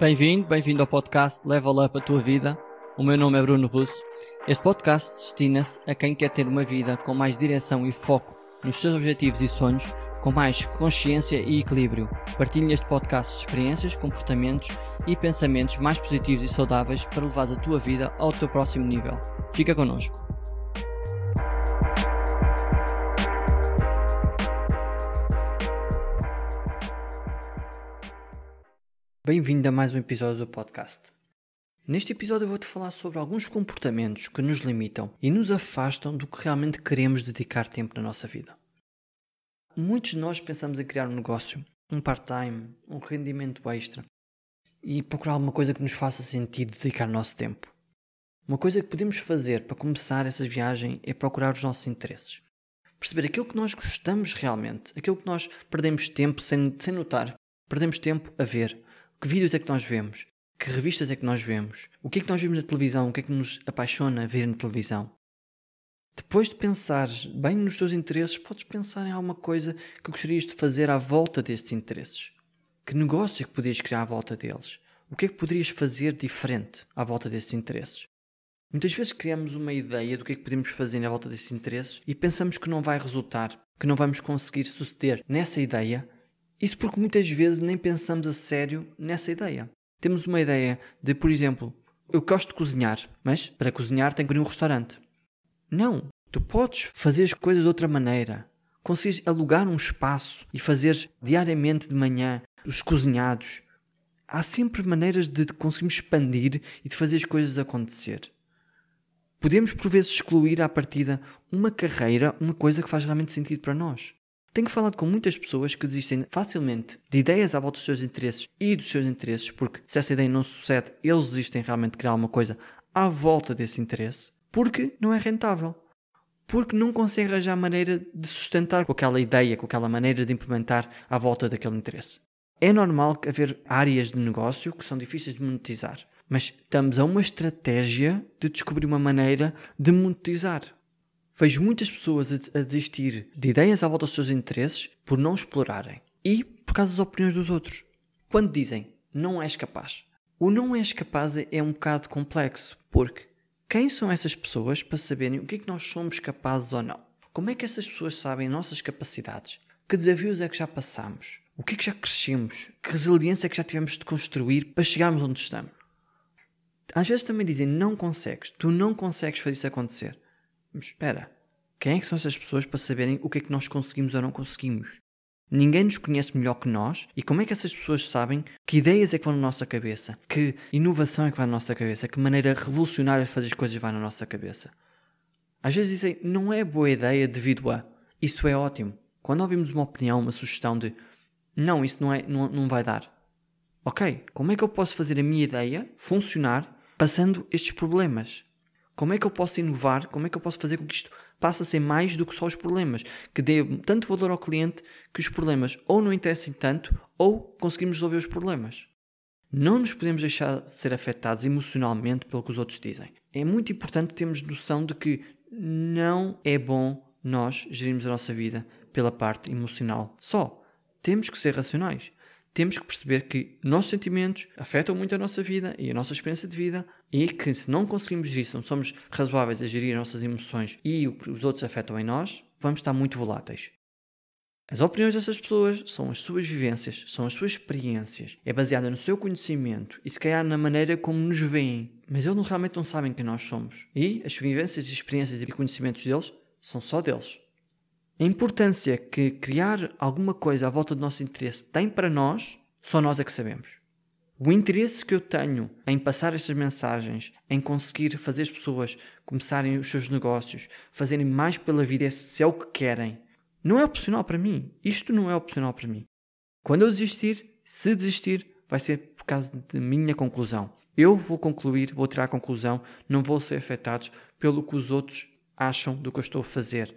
Bem-vindo, bem-vindo ao podcast Level Up a Tua Vida. O meu nome é Bruno Russo. Este podcast destina-se a quem quer ter uma vida com mais direção e foco nos seus objetivos e sonhos, com mais consciência e equilíbrio. Partilho neste podcast experiências, comportamentos e pensamentos mais positivos e saudáveis para levar a tua vida ao teu próximo nível. Fica connosco. Bem-vindo a mais um episódio do podcast. Neste episódio eu vou-te falar sobre alguns comportamentos que nos limitam e nos afastam do que realmente queremos dedicar tempo na nossa vida. Muitos de nós pensamos em criar um negócio, um part-time, um rendimento extra e procurar alguma coisa que nos faça sentido dedicar nosso tempo. Uma coisa que podemos fazer para começar essa viagem é procurar os nossos interesses. Perceber aquilo que nós gostamos realmente, aquilo que nós perdemos tempo sem, sem notar. Perdemos tempo a ver, que vídeos é que nós vemos? Que revistas é que nós vemos? O que é que nós vemos na televisão? O que é que nos apaixona ver na televisão? Depois de pensar bem nos teus interesses, podes pensar em alguma coisa que gostarias de fazer à volta desses interesses. Que negócio é que podias criar à volta deles? O que é que poderias fazer diferente à volta desses interesses? Muitas vezes criamos uma ideia do que é que podemos fazer à volta desses interesses e pensamos que não vai resultar, que não vamos conseguir suceder nessa ideia isso porque muitas vezes nem pensamos a sério nessa ideia. Temos uma ideia de, por exemplo, eu gosto de cozinhar, mas para cozinhar tenho que ir a um restaurante. Não, tu podes fazer as coisas de outra maneira. Consegues alugar um espaço e fazeres diariamente de manhã os cozinhados. Há sempre maneiras de conseguirmos expandir e de fazer as coisas acontecer. Podemos por vezes excluir à partida uma carreira, uma coisa que faz realmente sentido para nós. Tenho falado com muitas pessoas que desistem facilmente de ideias à volta dos seus interesses e dos seus interesses, porque se essa ideia não sucede, eles desistem realmente de criar uma coisa à volta desse interesse, porque não é rentável. Porque não conseguem arranjar maneira de sustentar com aquela ideia, com aquela maneira de implementar à volta daquele interesse. É normal haver áreas de negócio que são difíceis de monetizar, mas estamos a uma estratégia de descobrir uma maneira de monetizar. Vejo muitas pessoas a, desistir de ideias à volta dos seus interesses por não explorarem e por causa das opiniões dos outros. Quando dizem não és capaz, o não és capaz é um bocado complexo, porque quem são essas pessoas para saberem o que é que nós somos capazes ou não? Como é que essas pessoas sabem nossas capacidades? Que desafios é que já passamos? O que é que já crescemos? Que resiliência é que já tivemos de construir para chegarmos onde estamos? Às vezes também dizem não consegues, tu não consegues fazer isso acontecer. Espera, quem é que são essas pessoas para saberem o que é que nós conseguimos ou não conseguimos? Ninguém nos conhece melhor que nós e como é que essas pessoas sabem que ideias é que vão na nossa cabeça? Que inovação é que vai na nossa cabeça? Que maneira revolucionária de fazer as coisas vai na nossa cabeça? Às vezes dizem, não é boa ideia devido a. Isso é ótimo. Quando ouvimos uma opinião, uma sugestão de não, isso não, é, não, não vai dar. Ok, como é que eu posso fazer a minha ideia funcionar passando estes problemas? Como é que eu posso inovar? Como é que eu posso fazer com que isto passe a ser mais do que só os problemas? Que dê tanto valor ao cliente que os problemas ou não interessem tanto ou conseguimos resolver os problemas. Não nos podemos deixar de ser afetados emocionalmente pelo que os outros dizem. É muito importante termos noção de que não é bom nós gerirmos a nossa vida pela parte emocional só. Temos que ser racionais temos que perceber que nossos sentimentos afetam muito a nossa vida e a nossa experiência de vida e que se não conseguimos se não somos razoáveis a gerir as nossas emoções e o que os outros afetam em nós, vamos estar muito voláteis. As opiniões dessas pessoas são as suas vivências, são as suas experiências, é baseada no seu conhecimento e se calhar na maneira como nos veem, mas eles realmente não sabem quem nós somos. E as vivências, experiências e conhecimentos deles são só deles. A importância que criar alguma coisa à volta do nosso interesse tem para nós, só nós é que sabemos. O interesse que eu tenho em passar estas mensagens, em conseguir fazer as pessoas começarem os seus negócios, fazerem mais pela vida, se é o que querem, não é opcional para mim. Isto não é opcional para mim. Quando eu desistir, se desistir, vai ser por causa de minha conclusão. Eu vou concluir, vou tirar a conclusão, não vou ser afetados pelo que os outros acham do que eu estou a fazer.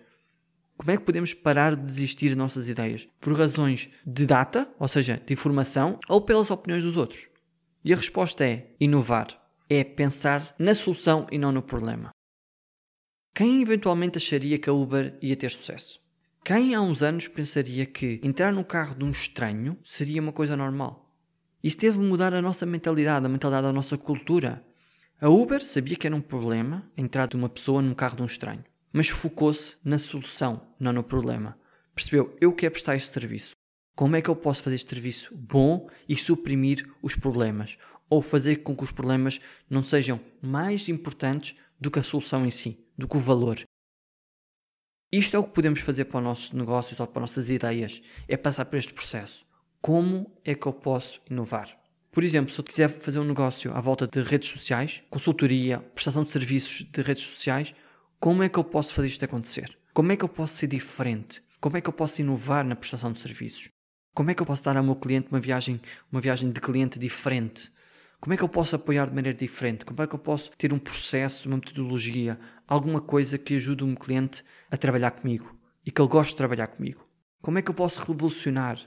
Como é que podemos parar de desistir de nossas ideias? Por razões de data, ou seja, de informação, ou pelas opiniões dos outros? E a resposta é inovar. É pensar na solução e não no problema. Quem eventualmente acharia que a Uber ia ter sucesso? Quem há uns anos pensaria que entrar no carro de um estranho seria uma coisa normal? Isso teve mudar a nossa mentalidade, a mentalidade da nossa cultura. A Uber sabia que era um problema a entrada de uma pessoa num carro de um estranho, mas focou-se na solução, não no problema. Percebeu? Eu quero prestar este serviço. Como é que eu posso fazer este serviço bom e suprimir os problemas? Ou fazer com que os problemas não sejam mais importantes do que a solução em si, do que o valor. Isto é o que podemos fazer para os nossos negócios ou para as nossas ideias, é passar por este processo. Como é que eu posso inovar? Por exemplo, se eu quiser fazer um negócio à volta de redes sociais, consultoria, prestação de serviços de redes sociais, como é que eu posso fazer isto acontecer? Como é que eu posso ser diferente? Como é que eu posso inovar na prestação de serviços? Como é que eu posso dar ao meu cliente uma viagem, uma viagem de cliente diferente? Como é que eu posso apoiar de maneira diferente? Como é que eu posso ter um processo, uma metodologia, alguma coisa que ajude o meu cliente a trabalhar comigo e que ele goste de trabalhar comigo? Como é que eu posso revolucionar?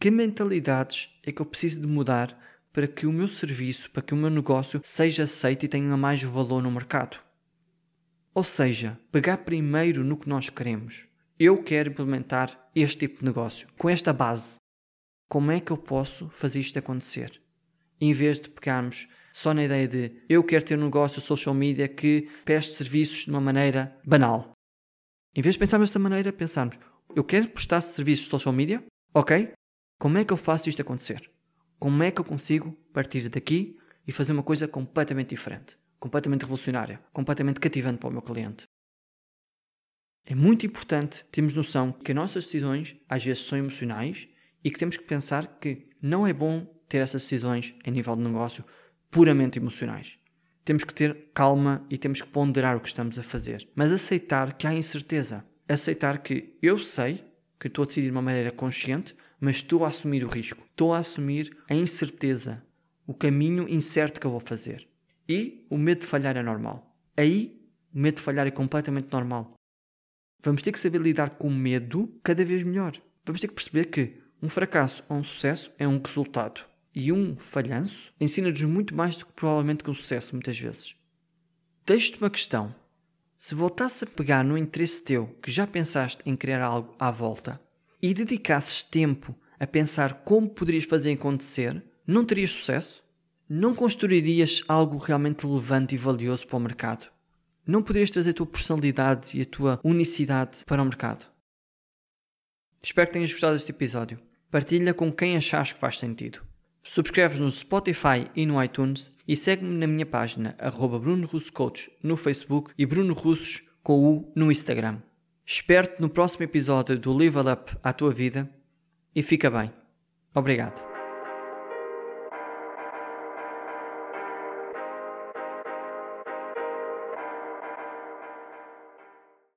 Que mentalidades é que eu preciso de mudar para que o meu serviço, para que o meu negócio seja aceito e tenha mais valor no mercado? Ou seja, pegar primeiro no que nós queremos eu quero implementar este tipo de negócio com esta base. Como é que eu posso fazer isto acontecer? Em vez de pegarmos só na ideia de eu quero ter um negócio social media que preste serviços de uma maneira banal. Em vez de pensarmos desta maneira, pensarmos eu quero prestar serviços de social media, ok? Como é que eu faço isto acontecer? Como é que eu consigo partir daqui e fazer uma coisa completamente diferente, completamente revolucionária, completamente cativante para o meu cliente? É muito importante termos noção que as nossas decisões às vezes são emocionais e que temos que pensar que não é bom ter essas decisões em nível de negócio puramente emocionais. Temos que ter calma e temos que ponderar o que estamos a fazer, mas aceitar que há incerteza. Aceitar que eu sei que estou a decidir de uma maneira consciente, mas estou a assumir o risco. Estou a assumir a incerteza, o caminho incerto que eu vou fazer. E o medo de falhar é normal. Aí, o medo de falhar é completamente normal. Vamos ter que saber lidar com o medo cada vez melhor. Vamos ter que perceber que um fracasso ou um sucesso é um resultado. E um falhanço ensina-nos muito mais do que provavelmente que um sucesso, muitas vezes. Deixo-te uma questão. Se voltasse a pegar no interesse teu que já pensaste em criar algo à volta e dedicasses tempo a pensar como poderias fazer acontecer, não terias sucesso? Não construirias algo realmente relevante e valioso para o mercado? não poderias trazer a tua personalidade e a tua unicidade para o mercado. Espero que tenhas gostado deste episódio. Partilha com quem achares que faz sentido. Subscreves no Spotify e no iTunes e segue-me na minha página arroba Bruno Russo Coach no Facebook e Bruno Russos com U no Instagram. Espero-te no próximo episódio do Level Up à tua vida e fica bem. Obrigado.